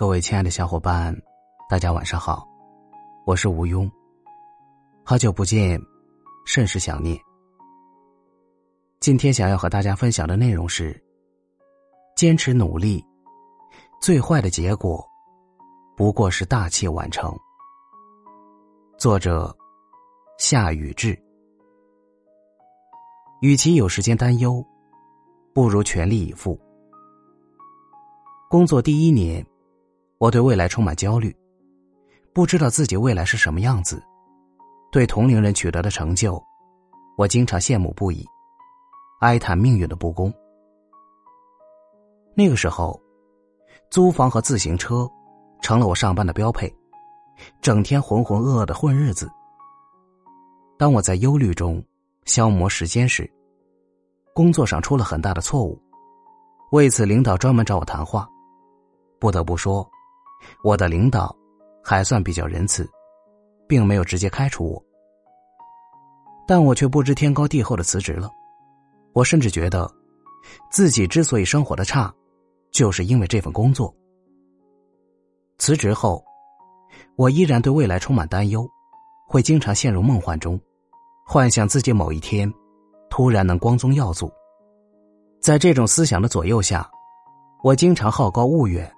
各位亲爱的小伙伴，大家晚上好，我是吴庸。好久不见，甚是想念。今天想要和大家分享的内容是：坚持努力，最坏的结果不过是大器晚成。作者夏雨志。与其有时间担忧，不如全力以赴。工作第一年，我对未来充满焦虑，不知道自己未来是什么样子。对同龄人取得的成就，我经常羡慕不已，哀叹命运的不公。那个时候，租房和自行车成了我上班的标配，整天浑浑噩噩的混日子。当我在忧虑中消磨时间时，工作上出了很大的错误，为此领导专门找我谈话。不得不说，我的领导还算比较仁慈。并没有直接开除我，但我却不知天高地厚的辞职了。我甚至觉得，自己之所以生活的差，就是因为这份工作。辞职后，我依然对未来充满担忧，会经常陷入梦幻中，幻想自己某一天突然能光宗耀祖。在这种思想的左右下，我经常好高骛远，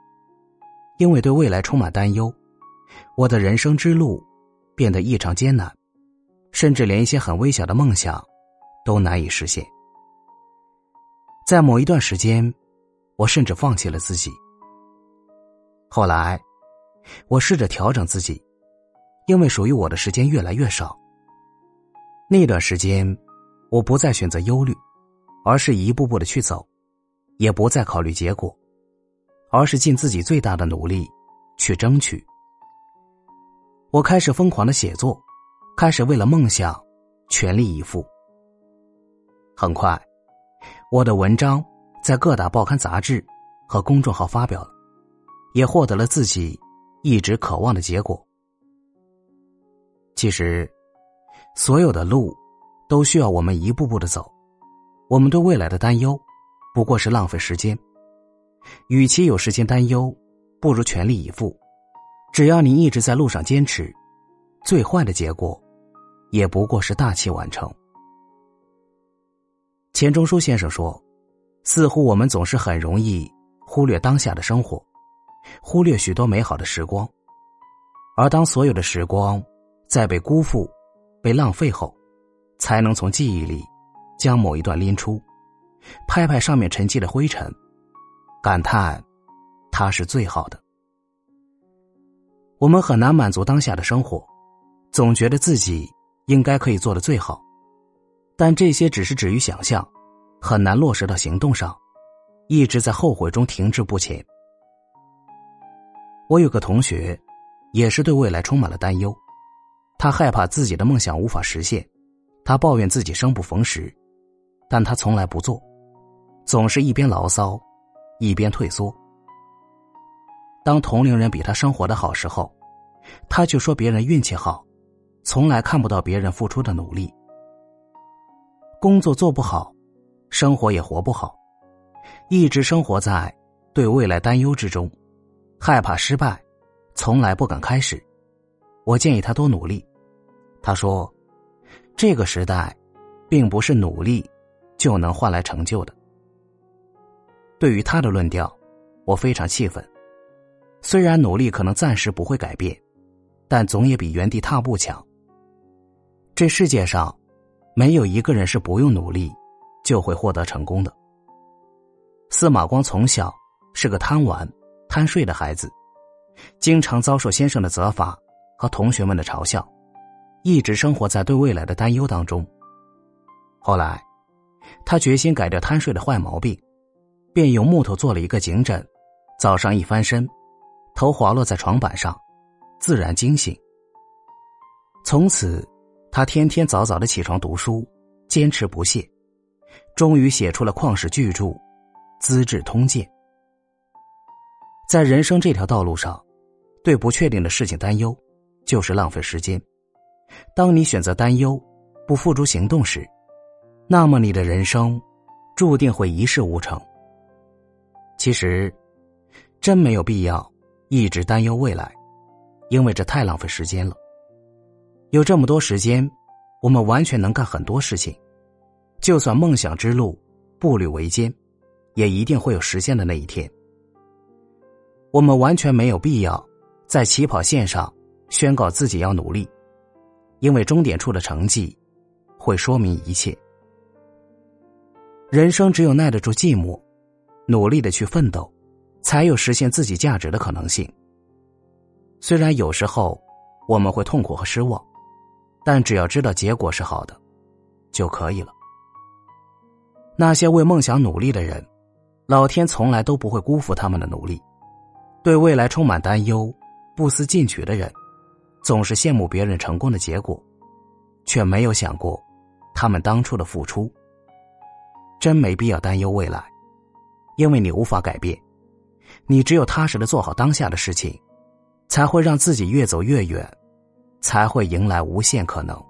因为对未来充满担忧，我的人生之路。变得异常艰难，甚至连一些很微小的梦想都难以实现。在某一段时间，我甚至放弃了自己。后来，我试着调整自己，因为属于我的时间越来越少。那段时间，我不再选择忧虑，而是一步步的去走，也不再考虑结果，而是尽自己最大的努力去争取。我开始疯狂的写作，开始为了梦想全力以赴。很快，我的文章在各大报刊杂志和公众号发表了，也获得了自己一直渴望的结果。其实，所有的路都需要我们一步步的走。我们对未来的担忧，不过是浪费时间。与其有时间担忧，不如全力以赴。只要你一直在路上坚持，最坏的结果，也不过是大器晚成。钱钟书先生说：“似乎我们总是很容易忽略当下的生活，忽略许多美好的时光，而当所有的时光在被辜负、被浪费后，才能从记忆里将某一段拎出，拍拍上面沉积的灰尘，感叹他是最好的。”我们很难满足当下的生活，总觉得自己应该可以做的最好，但这些只是止于想象，很难落实到行动上，一直在后悔中停滞不前。我有个同学，也是对未来充满了担忧，他害怕自己的梦想无法实现，他抱怨自己生不逢时，但他从来不做，总是一边牢骚，一边退缩。当同龄人比他生活的好时候，他就说别人运气好，从来看不到别人付出的努力。工作做不好，生活也活不好，一直生活在对未来担忧之中，害怕失败，从来不敢开始。我建议他多努力。他说：“这个时代，并不是努力就能换来成就的。”对于他的论调，我非常气愤。虽然努力可能暂时不会改变，但总也比原地踏步强。这世界上，没有一个人是不用努力就会获得成功的。司马光从小是个贪玩、贪睡的孩子，经常遭受先生的责罚和同学们的嘲笑，一直生活在对未来的担忧当中。后来，他决心改掉贪睡的坏毛病，便用木头做了一个颈枕，早上一翻身。头滑落在床板上，自然惊醒。从此，他天天早早的起床读书，坚持不懈，终于写出了旷世巨著《资治通鉴》。在人生这条道路上，对不确定的事情担忧，就是浪费时间。当你选择担忧，不付诸行动时，那么你的人生，注定会一事无成。其实，真没有必要。一直担忧未来，因为这太浪费时间了。有这么多时间，我们完全能干很多事情。就算梦想之路步履维艰，也一定会有实现的那一天。我们完全没有必要在起跑线上宣告自己要努力，因为终点处的成绩会说明一切。人生只有耐得住寂寞，努力的去奋斗，才有实现自己价值的可能性。虽然有时候我们会痛苦和失望，但只要知道结果是好的，就可以了。那些为梦想努力的人，老天从来都不会辜负他们的努力；对未来充满担忧、不思进取的人，总是羡慕别人成功的结果，却没有想过他们当初的付出。真没必要担忧未来，因为你无法改变。你只有踏实的做好当下的事情，才会让自己越走越远，才会迎来无限可能。